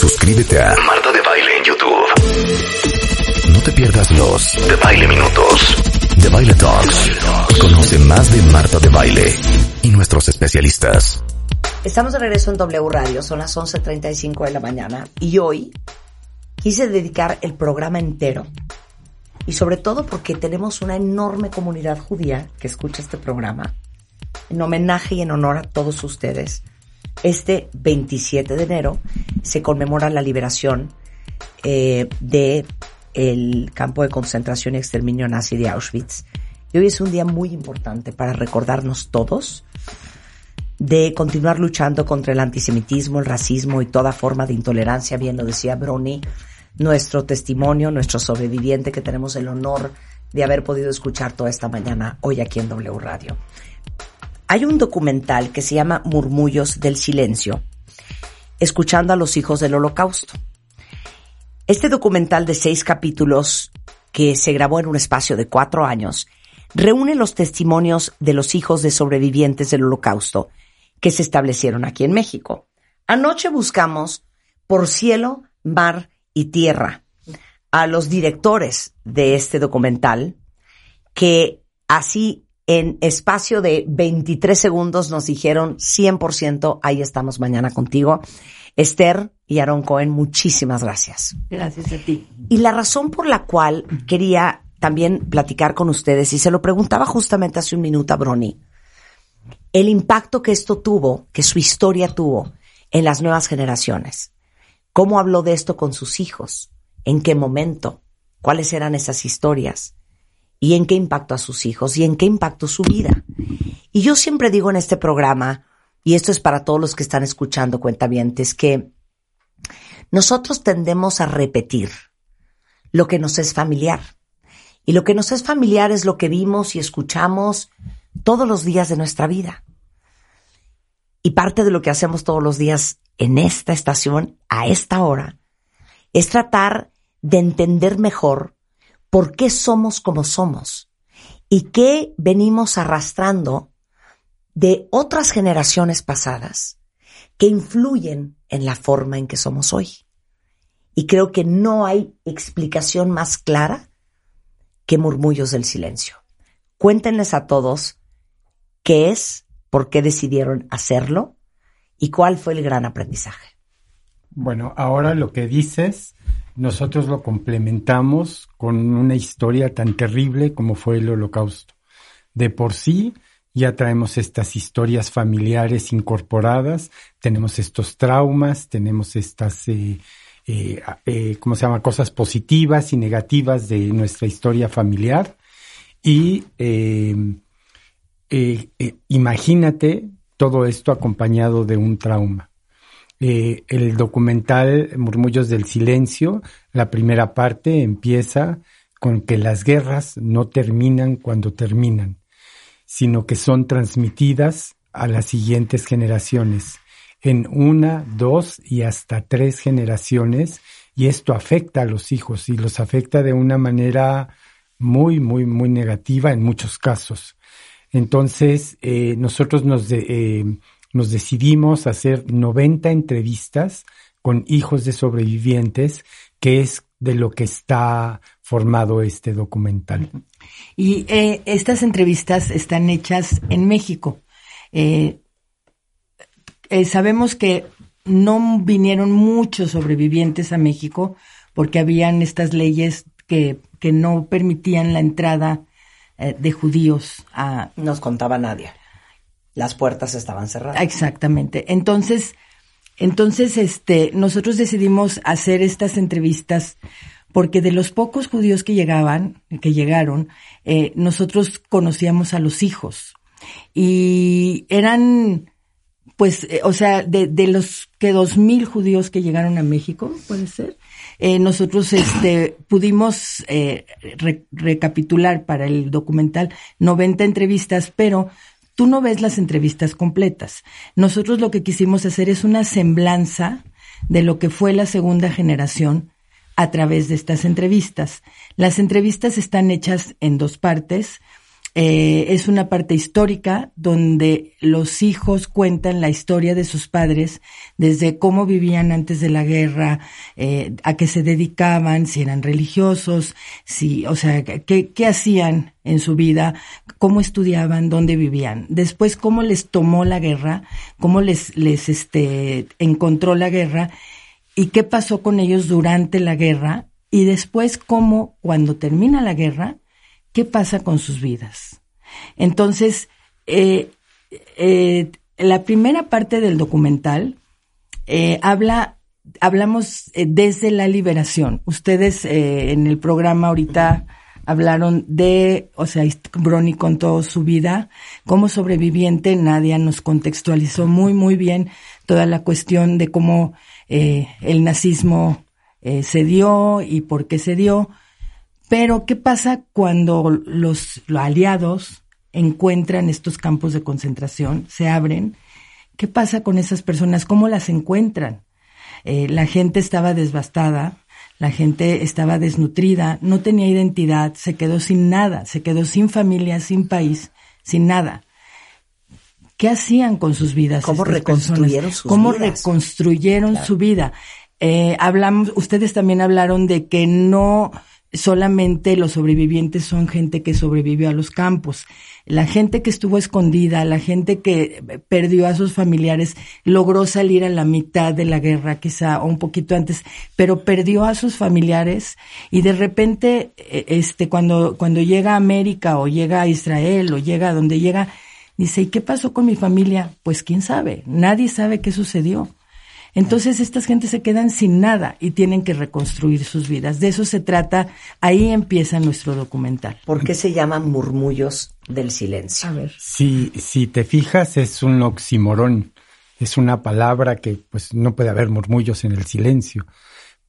Suscríbete a Marta de Baile en YouTube. No te pierdas los de Baile Minutos, de Baile Talks. Conoce más de Marta de Baile y nuestros especialistas. Estamos de regreso en W Radio, son las 11.35 de la mañana y hoy quise dedicar el programa entero y sobre todo porque tenemos una enorme comunidad judía que escucha este programa en homenaje y en honor a todos ustedes. Este 27 de enero se conmemora la liberación eh, de el campo de concentración y exterminio nazi de Auschwitz. Y hoy es un día muy importante para recordarnos todos de continuar luchando contra el antisemitismo, el racismo y toda forma de intolerancia, bien lo decía Brony, nuestro testimonio, nuestro sobreviviente que tenemos el honor de haber podido escuchar toda esta mañana hoy aquí en W Radio. Hay un documental que se llama Murmullos del Silencio, escuchando a los hijos del holocausto. Este documental de seis capítulos que se grabó en un espacio de cuatro años reúne los testimonios de los hijos de sobrevivientes del holocausto que se establecieron aquí en México. Anoche buscamos por cielo, mar y tierra a los directores de este documental que así en espacio de 23 segundos nos dijeron 100%, ahí estamos mañana contigo. Esther y Aaron Cohen, muchísimas gracias. Gracias a ti. Y la razón por la cual quería también platicar con ustedes, y se lo preguntaba justamente hace un minuto a Brony, el impacto que esto tuvo, que su historia tuvo en las nuevas generaciones. ¿Cómo habló de esto con sus hijos? ¿En qué momento? ¿Cuáles eran esas historias? ¿Y en qué impactó a sus hijos? ¿Y en qué impactó su vida? Y yo siempre digo en este programa, y esto es para todos los que están escuchando cuentavientes, que nosotros tendemos a repetir lo que nos es familiar. Y lo que nos es familiar es lo que vimos y escuchamos todos los días de nuestra vida. Y parte de lo que hacemos todos los días en esta estación, a esta hora, es tratar de entender mejor por qué somos como somos y qué venimos arrastrando de otras generaciones pasadas que influyen en la forma en que somos hoy. Y creo que no hay explicación más clara que murmullos del silencio. Cuéntenles a todos qué es, por qué decidieron hacerlo y cuál fue el gran aprendizaje. Bueno, ahora lo que dices, nosotros lo complementamos con una historia tan terrible como fue el holocausto. De por sí, ya traemos estas historias familiares incorporadas, tenemos estos traumas, tenemos estas, eh, eh, eh, ¿cómo se llama?, cosas positivas y negativas de nuestra historia familiar. Y eh, imagínate todo esto acompañado de un trauma. Eh, el documental Murmullos del Silencio, la primera parte empieza con que las guerras no terminan cuando terminan, sino que son transmitidas a las siguientes generaciones, en una, dos y hasta tres generaciones, y esto afecta a los hijos y los afecta de una manera muy, muy, muy negativa en muchos casos. Entonces, eh, nosotros nos, eh, nos decidimos hacer 90 entrevistas con hijos de sobrevivientes, que es de lo que está formado este documental. Y eh, estas entrevistas están hechas en México. sabemos que no vinieron muchos sobrevivientes a México porque habían estas leyes que, que no permitían la entrada eh, de judíos a... Nos contaba nadie. Las puertas estaban cerradas. Exactamente. Entonces, entonces, este, nosotros decidimos hacer estas entrevistas porque de los pocos judíos que llegaban, que llegaron, eh, nosotros conocíamos a los hijos y eran pues, eh, o sea, de, de los que dos mil judíos que llegaron a México, puede ser, eh, nosotros este, pudimos recapitular para el documental 90 entrevistas, pero tú no ves las entrevistas completas. Nosotros lo que quisimos hacer es una semblanza de lo que fue la segunda generación a través de estas entrevistas. Las entrevistas están hechas en dos partes. Eh, es una parte histórica donde los hijos cuentan la historia de sus padres, desde cómo vivían antes de la guerra, eh, a qué se dedicaban, si eran religiosos, si, o sea, qué, qué hacían en su vida, cómo estudiaban, dónde vivían. Después, cómo les tomó la guerra, cómo les, les, este, encontró la guerra y qué pasó con ellos durante la guerra y después cómo, cuando termina la guerra, qué pasa con sus vidas. Entonces, eh, eh, la primera parte del documental eh, habla, hablamos desde la liberación. Ustedes en el programa ahorita hablaron de, o sea, Brony contó su vida como sobreviviente, Nadia nos contextualizó muy, muy bien toda la cuestión de cómo el nazismo se dio y por qué se dio. Pero, ¿qué pasa cuando los, aliados encuentran estos campos de concentración, se abren? ¿Qué pasa con esas personas? ¿Cómo las encuentran? Eh, la gente estaba devastada, la gente estaba desnutrida, no tenía identidad, se quedó sin nada, se quedó sin familia, sin país, sin nada. ¿Qué hacían con sus vidas? ¿Cómo reconstruyeron sus ¿Cómo reconstruyeron su vida? Eh, hablamos, ustedes también hablaron de que no solamente los sobrevivientes son gente que sobrevivió a los campos. La gente que estuvo escondida, la gente que perdió a sus familiares, logró salir a la mitad de la guerra, quizá, o un poquito antes, pero perdió a sus familiares y de repente, e, este, cuando, cuando llega a América o llega a Israel o llega a donde llega, dice, ¿y qué pasó con mi familia? Pues quién sabe, nadie sabe qué sucedió. Entonces estas gentes se quedan sin nada y tienen que reconstruir sus vidas. De eso se trata, ahí empieza nuestro documental. ¿Por qué se llaman murmullos del silencio? A ver. Si, si te fijas, es un oximorón. Es una palabra que pues no puede haber murmullos en el silencio.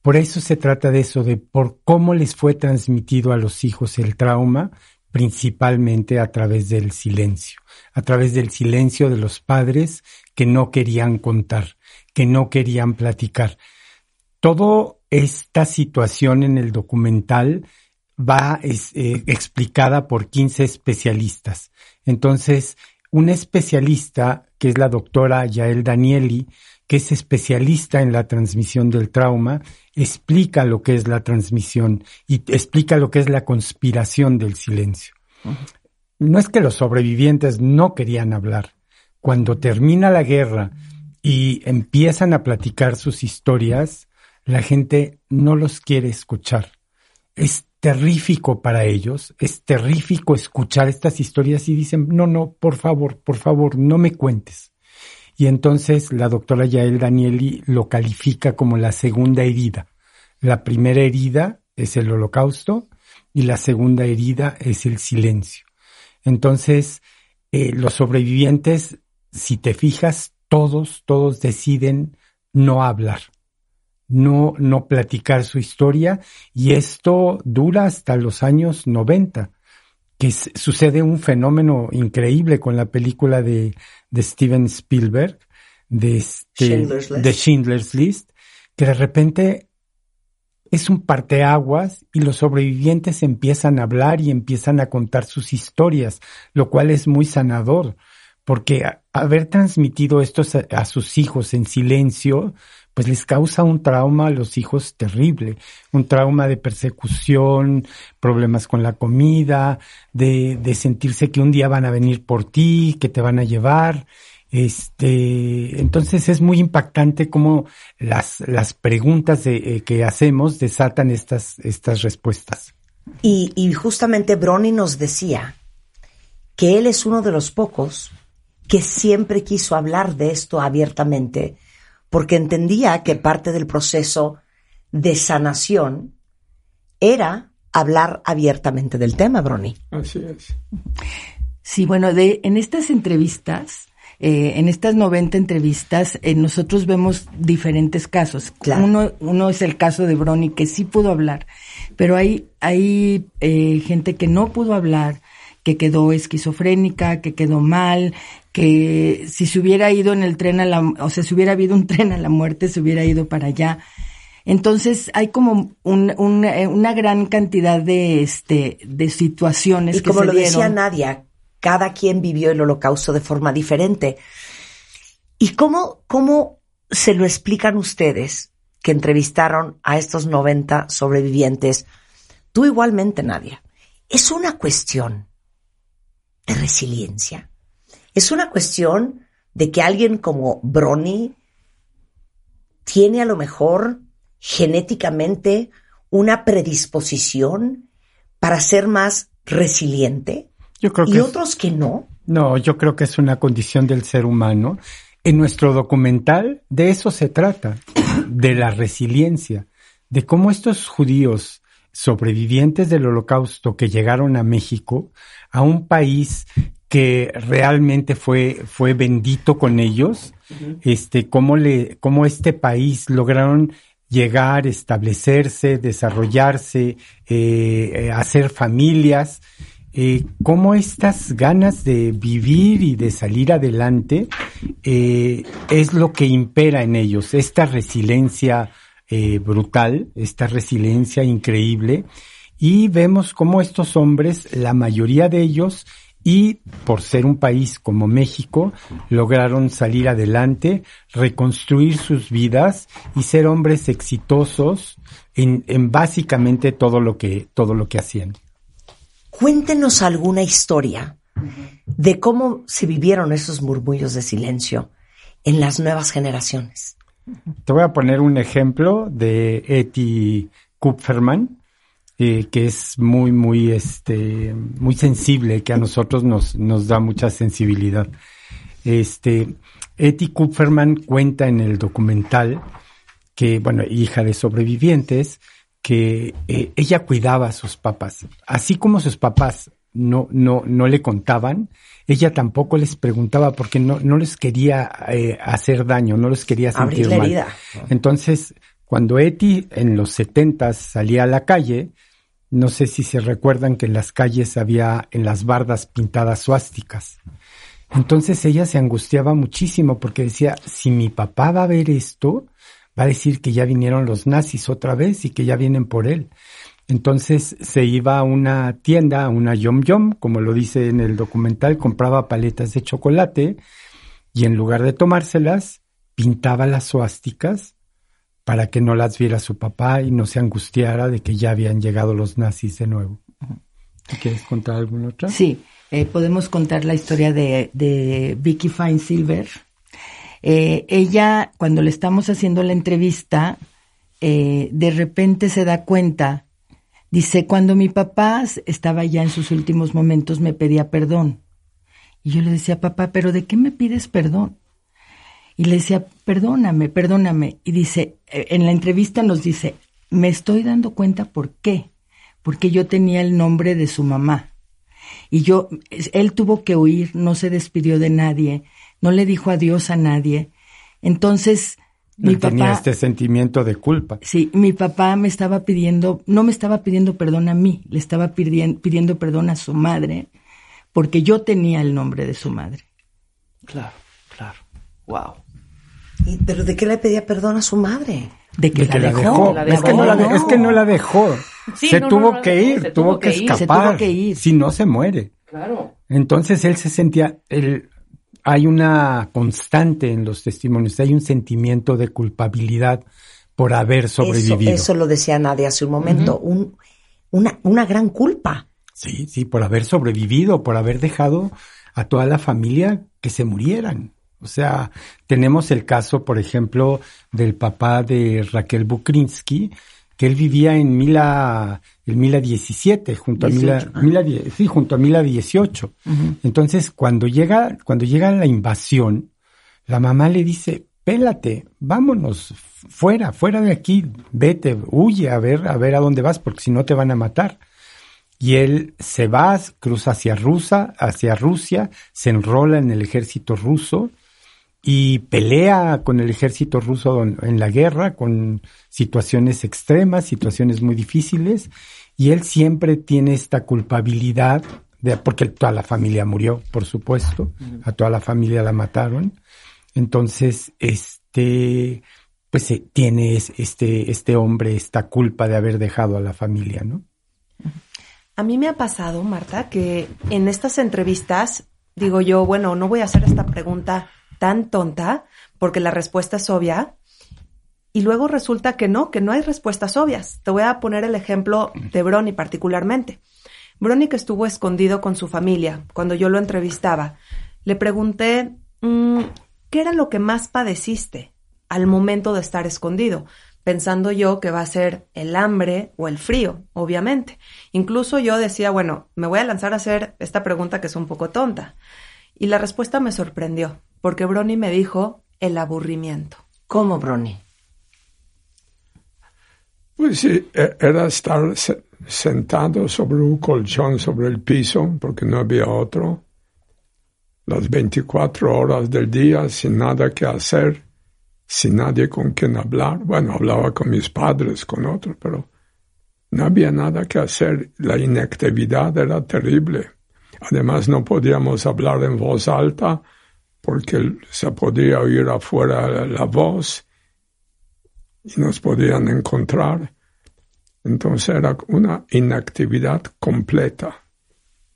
Por eso se trata de eso, de por cómo les fue transmitido a los hijos el trauma, principalmente a través del silencio, a través del silencio de los padres que no querían contar que no querían platicar. Toda esta situación en el documental va eh, explicada por 15 especialistas. Entonces, un especialista, que es la doctora Yael Danieli, que es especialista en la transmisión del trauma, explica lo que es la transmisión y explica lo que es la conspiración del silencio. No es que los sobrevivientes no querían hablar. Cuando termina la guerra y empiezan a platicar sus historias, la gente no los quiere escuchar. Es terrífico para ellos, es terrífico escuchar estas historias y dicen, no, no, por favor, por favor, no me cuentes. Y entonces la doctora Yael Danieli lo califica como la segunda herida. La primera herida es el holocausto y la segunda herida es el silencio. Entonces, eh, los sobrevivientes, si te fijas, todos, todos deciden no hablar, no, no platicar su historia y esto dura hasta los años 90, que sucede un fenómeno increíble con la película de, de Steven Spielberg, de, este, de Schindler's List, que de repente es un parteaguas y los sobrevivientes empiezan a hablar y empiezan a contar sus historias, lo cual es muy sanador porque haber transmitido esto a, sus hijos en silencio, pues les causa un trauma a los hijos terrible, un trauma de persecución, problemas con la comida, de, de sentirse que un día van a venir por ti, que te van a llevar. Este, entonces es muy impactante cómo las, las preguntas eh, que hacemos desatan estas, estas respuestas. Y, y justamente Brony nos decía que él es uno de los pocos que siempre quiso hablar de esto abiertamente, porque entendía que parte del proceso de sanación era hablar abiertamente del tema, Brony. Así es. Sí, bueno, de, en estas entrevistas eh, en estas 90 entrevistas eh, nosotros vemos diferentes casos. Uno, uno es el caso de Brony, que sí pudo hablar, pero hay, hay eh, gente que no pudo hablar, que quedó esquizofrénica, que quedó mal, que si se hubiera ido en el tren a la, o sea, si hubiera habido un tren a la muerte, se hubiera ido para allá. Entonces hay como un, una gran cantidad de, este, de situaciones y como lo decía Nadia, cada quien vivió el holocausto de forma diferente. ¿Y cómo, cómo se lo explican ustedes que entrevistaron a estos 90 sobrevivientes? Tú igualmente, Nadia. Es una cuestión de resiliencia. Es una cuestión de que alguien como Brony tiene a lo mejor genéticamente una predisposición para ser más resiliente yo creo ¿Y otros que no? No, yo creo que es una condición del ser humano. En nuestro documental de eso se trata, de la resiliencia, de cómo estos judíos sobrevivientes del holocausto que llegaron a México, a un país que realmente fue, fue bendito con ellos, este, cómo le, cómo este país lograron llegar, establecerse, desarrollarse, eh, eh hacer familias, eh, cómo estas ganas de vivir y de salir adelante eh, es lo que impera en ellos, esta resiliencia eh, brutal, esta resiliencia increíble. Y vemos cómo estos hombres, la mayoría de ellos, y por ser un país como México, lograron salir adelante, reconstruir sus vidas y ser hombres exitosos en, en básicamente todo lo que, todo lo que hacían. Cuéntenos alguna historia de cómo se vivieron esos murmullos de silencio en las nuevas generaciones. Te voy a poner un ejemplo de Eti Kupferman, eh, que es muy, muy, este, muy sensible, que a nosotros nos, nos da mucha sensibilidad. Este, Eti Kupferman cuenta en el documental que, bueno, hija de sobrevivientes, que eh, ella cuidaba a sus papás. Así como sus papás no, no, no le contaban, ella tampoco les preguntaba porque no, no les quería eh, hacer daño, no les quería sentir mal. Entonces, cuando Eti en los setentas salía a la calle, no sé si se recuerdan que en las calles había en las bardas pintadas suásticas. Entonces ella se angustiaba muchísimo porque decía, si mi papá va a ver esto, va a decir que ya vinieron los nazis otra vez y que ya vienen por él. Entonces se iba a una tienda, a una Yom Yom, como lo dice en el documental, compraba paletas de chocolate y en lugar de tomárselas, pintaba las suásticas para que no las viera su papá y no se angustiara de que ya habían llegado los nazis de nuevo. ¿Quieres contar alguna otra? Sí, eh, podemos contar la historia de, Vicky Fine Silver, eh, ella, cuando le estamos haciendo la entrevista, eh, de repente se da cuenta, dice, cuando mi papá estaba ya en sus últimos momentos me pedía perdón. Y yo le decía, papá, pero ¿de qué me pides perdón? Y le decía, perdóname, perdóname. Y dice, eh, en la entrevista nos dice, me estoy dando cuenta por qué. Porque yo tenía el nombre de su mamá. Y yo, él tuvo que huir, no se despidió de nadie no le dijo adiós a nadie. Entonces, mi papá tenía este sentimiento de culpa. Sí, mi papá me estaba pidiendo, no me estaba pidiendo perdón a mí, le estaba pidiendo, pidiendo perdón a su madre, porque yo tenía el nombre de su madre. Claro, claro. Wow. ¿Pero de qué le pedía perdón a su madre? De que, la, dejó. Es, que no la, es que no la dejó. se tuvo que ir, tuvo, que, escapar. Se tuvo que ir. Si no se muere. Claro. Entonces él se sentía, el, hay una constante en los testimonios, hay un sentimiento de culpabilidad por haber sobrevivido. Eso, lo decía Nadia hace un momento, un, una, una gran culpa. Sí, sí, por haber sobrevivido, por haber dejado a toda la familia que se murieran. O sea, tenemos el caso, por ejemplo, del papá de Raquel Bukrinsky, que él vivía en Mila, el Mila 17, junto a Mila, Mila, sí, junto a Mila 18. Entonces, cuando llega, cuando llega la invasión, la mamá le dice, pélate, vámonos, fuera, fuera de aquí, vete, huye a ver, a ver a dónde vas, porque si no te van a matar. y él se va, cruza hacia Rusia, hacia Rusia, se enrola en el ejército ruso y pelea con el ejército ruso en la guerra, con situaciones extremas, situaciones muy difíciles, y él siempre tiene esta culpabilidad, de, porque toda la familia murió, por supuesto, a toda la familia la mataron, entonces, este, pues eh, tiene este, este hombre esta culpa de haber dejado a la familia, ¿no? A mí me ha pasado, Marta, que en estas entrevistas digo yo, bueno, no voy a hacer esta pregunta tan tonta porque la respuesta es obvia. Y luego resulta que no, que no hay respuestas obvias. Te voy a poner el ejemplo de Brony particularmente. Brony que estuvo escondido con su familia cuando yo lo entrevistaba. Le pregunté, mm, ¿qué era lo que más padeciste al momento de estar escondido? pensando yo que va a ser el hambre o el frío, obviamente. Incluso yo decía, bueno, me voy a lanzar a hacer esta pregunta que es un poco tonta. Y la respuesta me sorprendió, porque Brony me dijo el aburrimiento. ¿Cómo, Brony? Pues sí, e-, era estar sentado sobre un colchón sobre el piso, porque no había otro, las 24 horas del día sin nada que hacer sin nadie con quien hablar. Bueno, hablaba con mis padres, con otros, pero no había nada que hacer. La inactividad era terrible. Además, no podíamos hablar en voz alta porque se podía oír afuera la voz y nos podían encontrar. Entonces era una inactividad completa.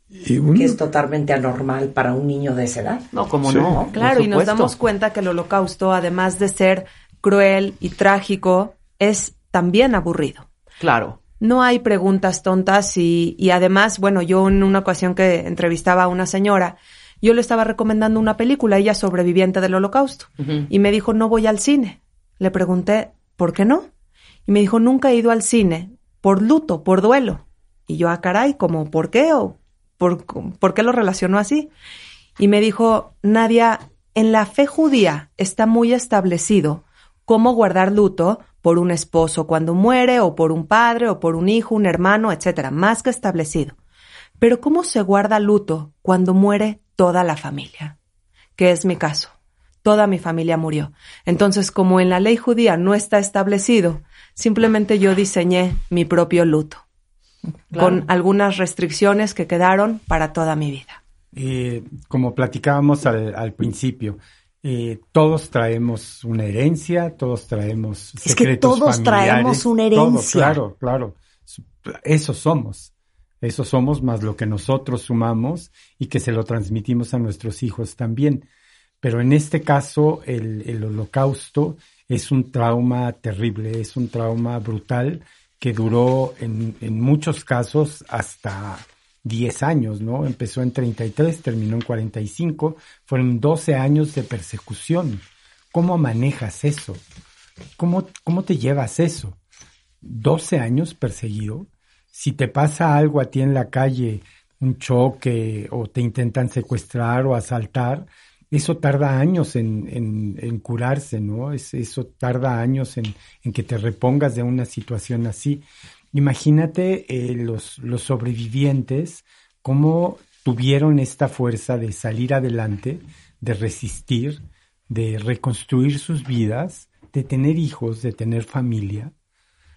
Que es totalmente anormal para un niño de esa edad. No, como no. Claro, y nos damos cuenta que el holocausto, además de ser cruel y trágico, es también aburrido. Claro. No hay preguntas tontas y, y además, bueno, yo en una ocasión que entrevistaba a una señora, yo le estaba recomendando una película, ella sobreviviente del holocausto, y me dijo, no voy al cine. Le pregunté, ¿por qué no? Y me dijo, nunca he ido al cine por luto, por duelo. Y yo, ah, caray, como, ¿por qué? ¿O ¿por, qué lo relacionó así? Y me dijo, Nadia, en la fe judía está muy establecido cómo guardar luto por un esposo cuando muere, o por un padre, o por un hijo, un hermano, etcétera, más que establecido. Pero ¿cómo se guarda luto cuando muere toda la familia? Que es mi caso. Toda mi familia murió. Entonces, como en la ley judía no está establecido, simplemente yo diseñé mi propio luto con algunas restricciones que quedaron para toda mi vida. Eh, como platicábamos al, principio, eh, todos traemos una herencia, todos traemos secretos Es que todos traemos una herencia. claro, claro. Eso somos. Eso somos más lo que nosotros sumamos y que se lo transmitimos a nuestros hijos también. Pero en este caso, el, el holocausto es un trauma terrible, es un trauma brutal que duró en, en muchos casos hasta 10 años, ¿no? Empezó en 33, terminó en 45, fueron 12 años de persecución. ¿Cómo manejas eso? ¿Cómo, cómo te llevas eso? 12 años perseguido. Si te pasa algo a ti en la calle, un choque o te intentan secuestrar o asaltar, eso tarda años en, en, curarse, ¿no? Es, eso tarda años en, en, que te repongas de una situación así. Imagínate eh, los, los sobrevivientes, cómo tuvieron esta fuerza de salir adelante, de resistir, de reconstruir sus vidas, de tener hijos, de tener familia.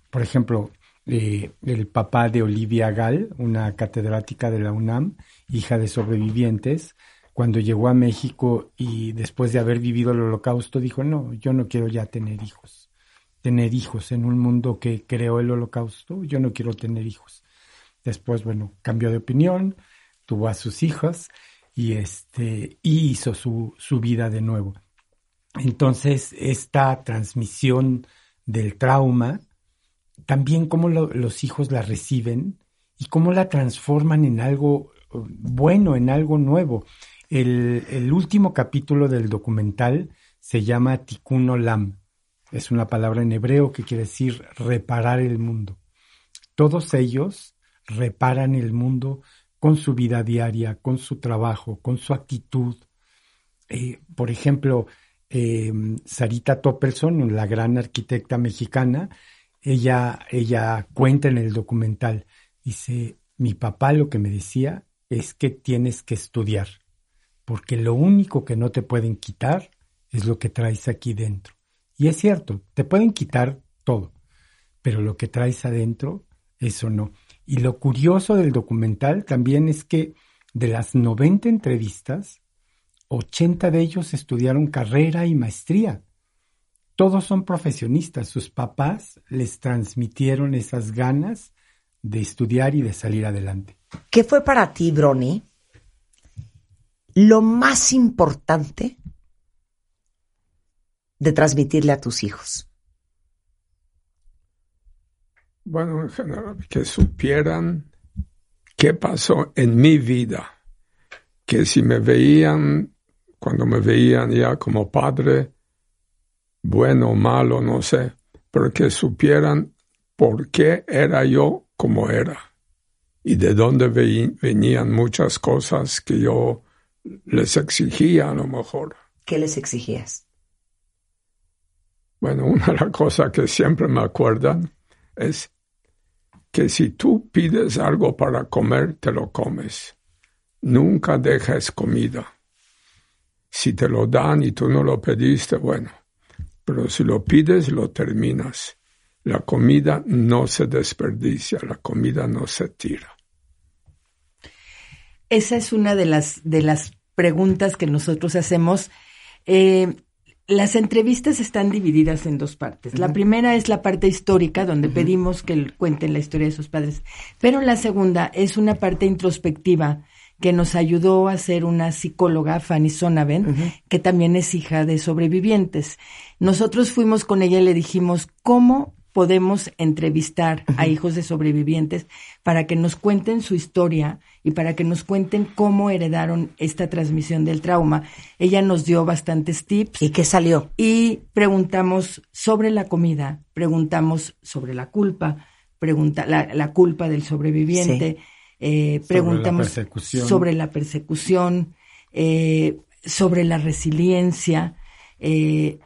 Por ejemplo, el papá de Olivia Gall, una catedrática de la UNAM, hija de sobrevivientes, cuando llegó a México y después de haber vivido el holocausto dijo, no, yo no quiero ya tener hijos. Tener hijos en un mundo que creó el holocausto, yo no quiero tener hijos. Después, bueno, cambió de opinión, tuvo a sus hijas y este, hizo su, su vida de nuevo. Entonces, esta transmisión del trauma, también cómo los hijos la reciben y cómo la transforman en algo uh, bueno, en algo nuevo. El, último capítulo del documental se llama Tikkun Olam. Es una palabra en hebreo que quiere decir reparar el mundo. Todos ellos reparan el mundo con su vida diaria, con su trabajo, con su actitud. Eh, por ejemplo, eh, Sarita Toppelson, la gran arquitecta mexicana, ella, ella cuenta en el documental, dice, mi papá lo que me decía es que tienes que estudiar, porque lo único que no te pueden quitar es lo que traes aquí dentro. Y es cierto, te pueden quitar todo, pero lo que traes adentro, eso no. Y lo curioso del documental también es que de las 90 entrevistas, 80 de ellos estudiaron carrera y maestría. Todos son profesionistas, sus papás les transmitieron esas ganas de estudiar y de salir adelante. ¿Qué fue para ti, Brony, lo más importante de transmitirle a tus hijos? Bueno, en general, que supieran qué pasó en mi vida, que si me veían, cuando me veían ya como padre, bueno o malo, no sé, pero que supieran por qué era yo como era y de dónde venían muchas cosas que yo les exigía a lo mejor. ¿Qué les exigías? Bueno, una de las cosas que siempre me acuerdan es que si tú pides algo para comer, te lo comes. Nunca dejes comida. Si te lo dan y tú no lo pediste, bueno, pero si lo pides, lo terminas. La comida no se desperdicia, la comida no se tira. Esa es una de las, de las preguntas que nosotros hacemos. Eh, las entrevistas están divididas en dos partes. La primera es la parte histórica, donde pedimos que cuenten la historia de sus padres, pero la segunda es una parte introspectiva que nos ayudó a ser una psicóloga, Fanny Sonaven, que también es hija de sobrevivientes. Nosotros fuimos con ella y le dijimos, ¿cómo podemos entrevistar a hijos de sobrevivientes para que nos cuenten su historia y para que nos cuenten cómo heredaron esta transmisión del trauma. Ella nos dio bastantes tips. ¿Y qué salió? Y preguntamos sobre la comida, preguntamos sobre la culpa, pregunta, la, culpa del sobreviviente, eh, preguntamos sobre la persecución, eh, sobre la resiliencia. Eh,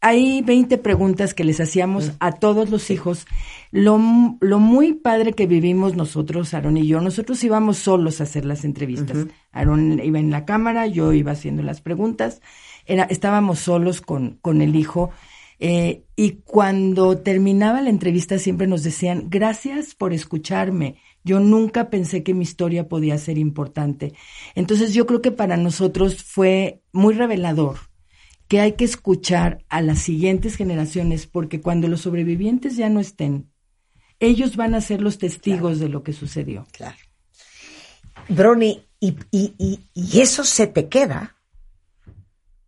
hay 20 preguntas que les hacíamos a todos los hijos. Lo, lo muy padre que vivimos nosotros, Aaron y yo, nosotros íbamos solos a hacer las entrevistas. Aaron iba en la cámara, yo iba haciendo las preguntas. Era, estábamos solos con, con el hijo. Eh, y cuando terminaba la entrevista siempre nos decían, gracias por escucharme. Yo nunca pensé que mi historia podía ser importante. Entonces yo creo que para nosotros fue muy revelador que hay que escuchar a las siguientes generaciones, porque cuando los sobrevivientes ya no estén, ellos van a ser los testigos de lo que sucedió. Claro. Brony, y, y, y, eso se te queda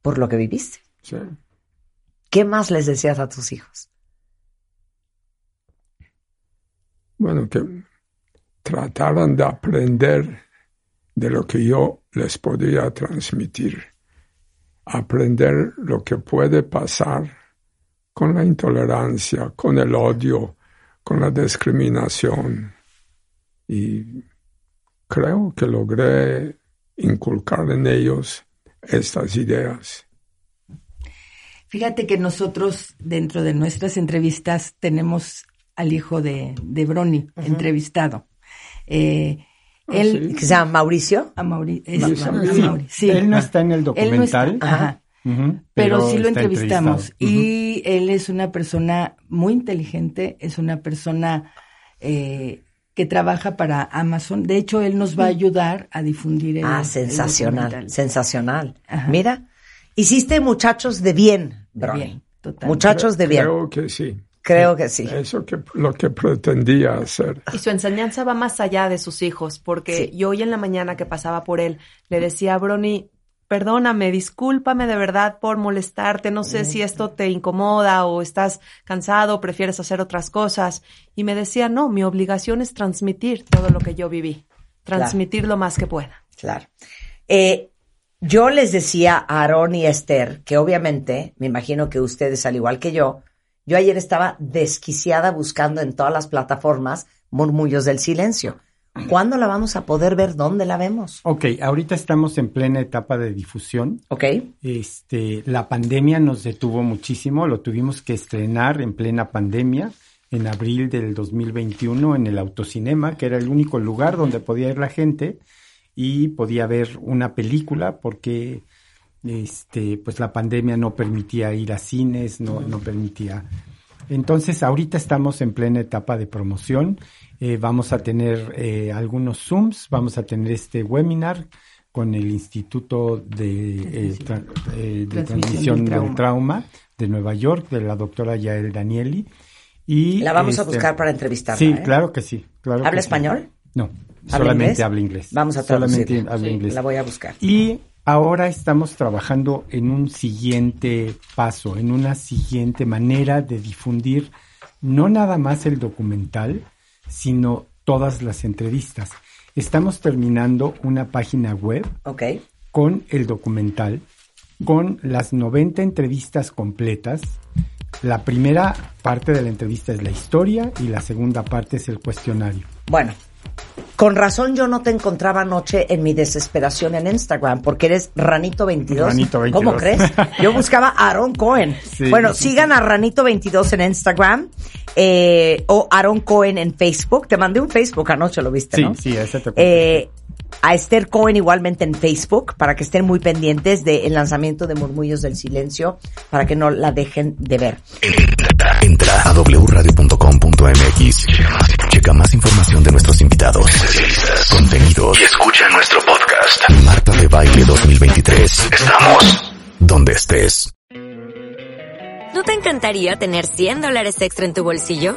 por lo que viviste. Sí. ¿Qué más les decías a tus hijos? Bueno, que trataran de aprender de lo que yo les podía transmitir aprender lo que puede pasar con la intolerancia, con el odio, con la discriminación. Y creo que logré inculcar en ellos estas ideas. Fíjate que nosotros dentro de nuestras entrevistas tenemos al hijo de, de Brony entrevistado. Eh, Ah, él, ¿Que se llama Mauricio? A Mauricio. Él no está en el documental. pero, sí lo entrevistamos. Y él es una persona muy inteligente, es una persona eh, que trabaja para Amazon. De hecho, él nos va a ayudar a difundir el Ah, sensacional, sensacional. Mira, hiciste muchachos de bien, bro. bien, total. Muchachos de bien. Creo que sí. Creo que sí. Eso que lo que pretendía hacer. Y su enseñanza va más allá de sus hijos, porque yo hoy en la mañana que pasaba por él, le decía a Brony, perdóname, discúlpame de verdad por molestarte, no sé si esto te incomoda o estás cansado o prefieres hacer otras cosas. Y me decía, no, mi obligación es transmitir todo lo que yo viví, transmitir lo más que pueda. Claro. Eh, yo les decía a Aaron y a Esther que obviamente, me imagino que ustedes, al igual que yo, yo ayer estaba desquiciada buscando en todas las plataformas Murmullos del Silencio. ¿Cuándo la vamos a poder ver? ¿Dónde la vemos? Ok, ahorita estamos en plena etapa de difusión. Ok. Este, la pandemia nos detuvo muchísimo, lo tuvimos que estrenar en plena pandemia. en abril del 2021 en el autocinema, que era el único lugar donde podía ir la gente y podía ver una película porque este pues la pandemia no permitía ir a cines, no, no permitía. Entonces ahorita estamos en plena etapa de promoción, eh, vamos a tener eh, algunos Zooms, vamos a tener este webinar con el Instituto de, eh, tra- eh, de Transmisión del trauma. de Nueva York, de la doctora Yael Danieli. Y, La vamos a este, buscar para entrevistarla. Sí, ¿eh? claro que sí. Claro ¿Habla que sí. español? No, ¿Habla solamente inglés? habla inglés. Vamos a Solamente traducirla. habla Sí, inglés. La voy a buscar. Y ahora estamos trabajando en un siguiente paso, en una siguiente manera de difundir no nada más el documental, sino todas las entrevistas. Estamos terminando una página web con el documental, con las 90 entrevistas completas. La primera parte de la entrevista es la historia y la segunda parte es el cuestionario. Bueno, con razón yo no te encontraba anoche en mi desesperación en Instagram, porque eres Ranito22. Ranito 22. ¿Cómo crees? Yo buscaba a Aaron Cohen. Sí. Bueno, sigan a Ranito22 en Instagram eh, o Aaron Cohen en Facebook. Te mandé un Facebook anoche, lo viste, Sí, ¿no? sí, ese te Eh, a Esther Cohen igualmente en Facebook para que estén muy pendientes del lanzamiento de Murmullos del Silencio para que no la dejen de ver. Entra, entra a wradio.com.mx. Checa más información de nuestros invitados, especialistas, contenidos y escucha nuestro podcast. Marta de Baile 2023. Estamos donde estés. ¿No te encantaría tener 100 dólares extra en tu bolsillo?